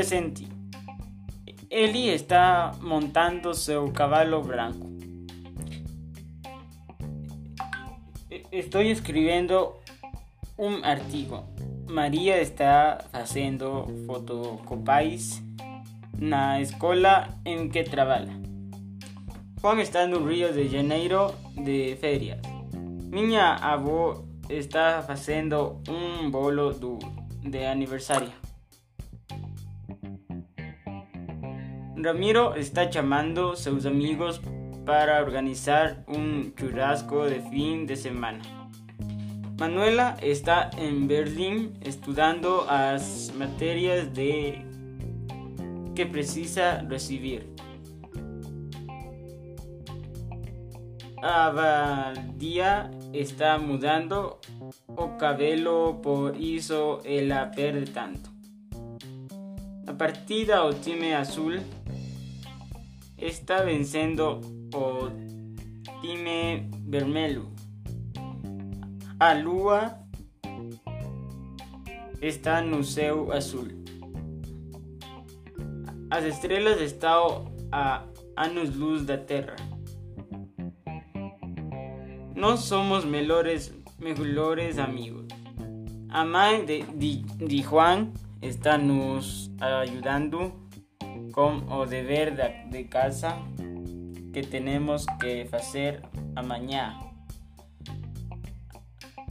Presente. Eli está montando su caballo blanco. E- Estoy escribiendo un artigo. María está haciendo fotocopies na escola en que trabaja. Juan está no Rio de Janeiro de ferias. Minha avó está haciendo un bolo de aniversario. Ramiro está llamando sus amigos para organizar un churrasco de fin de semana. Manuela está en Berlín estudiando las materias de que precisa recibir. Avaldia está mudando o cabelo por eso ela perde tanto. A partida o time azul está vencendo o time vermelho. A lua está no azul. As estrelas estão a anos-luz da Terra. Nós somos melhores, melhores amigos. A mãe de, de, de Juan está nos ajudando o dever da, de casa que temos que fazer amanhã.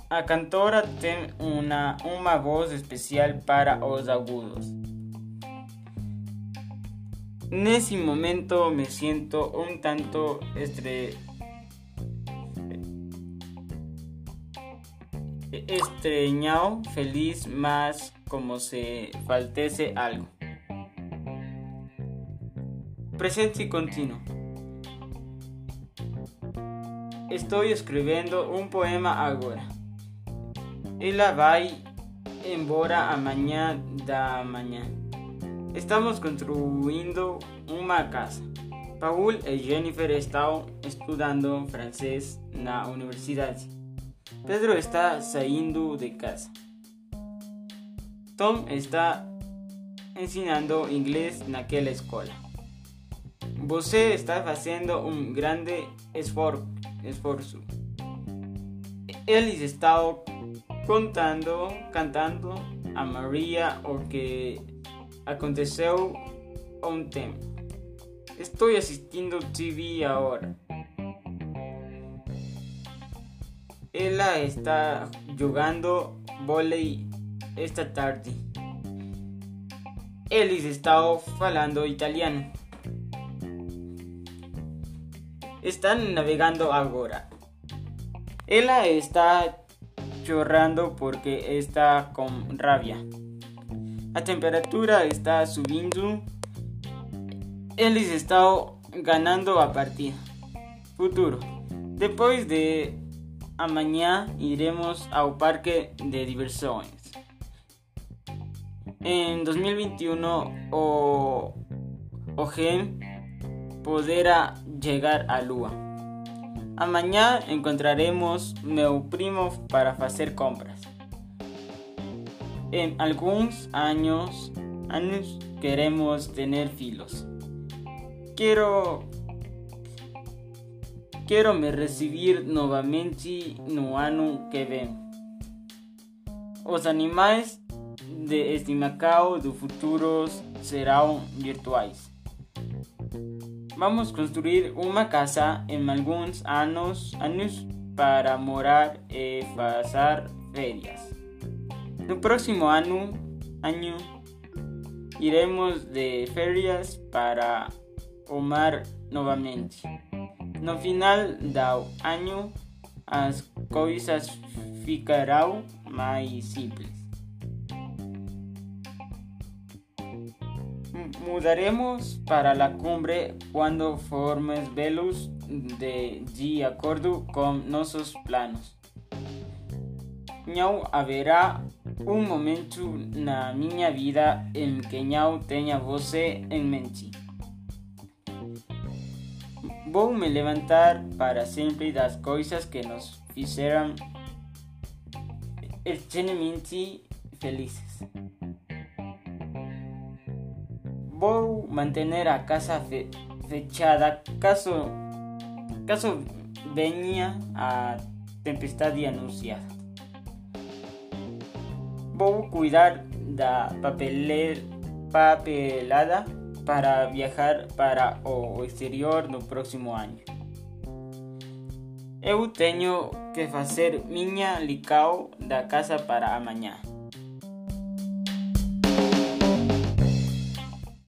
A cantora tem uma, uma voz especial para os agudos. Nesse momento me siento un tanto estre... estreñado, feliz, más como si faltese algo. Presente y continuo. Estoy escribiendo un poema agora. Ela vai embora amanhã da manhã. Estamos construindo uma casa. Paul e Jennifer estão estudando francês na universidade. Pedro está saindo de casa. Tom está ensinando inglês naquela escola. Você está fazendo um grande esfor esforço. Eles estão contando, cantando a Maria o que aconteceu ontem. Estou assistindo TV agora. Ela está jogando vôlei esta tarde. Eles estão falando italiano. Están navegando agora. Ela está chorrando porque está con rabia. A temperatura está subindo. Eles estão ganando a partida. Futuro. Depois de amanhã iremos ao parque de diversões. Em 2021 o, o GEM poderá chegar à lua. Amanhã encontraremos meu primo para fazer compras. Em alguns anos, anos queremos ter filhos. Quero quero me receber novamente no ano que vem. Os animais de estimacao do futuro serão virtuais. Vamos construir uma casa alguns anos, anos para morar e passar férias. No próximo ano iremos de férias para o mar novamente. No final do ano, as coisas ficarão mais simples. Mudaremos para la cumbre cuando formes velos de, de acordo com nossos planos. Não haverá um momento na minha vida em que não tenha você em mente. Vou me levantar para sempre das coisas que nos fizeram eternamente felizes. Vou mantener a casa fe fechada caso caso venha a tempestade anunciada. Vou cuidar da papelera, papelada para viajar para o exterior no próximo ano. Eu tenho que fazer minha licao da casa para amanhã.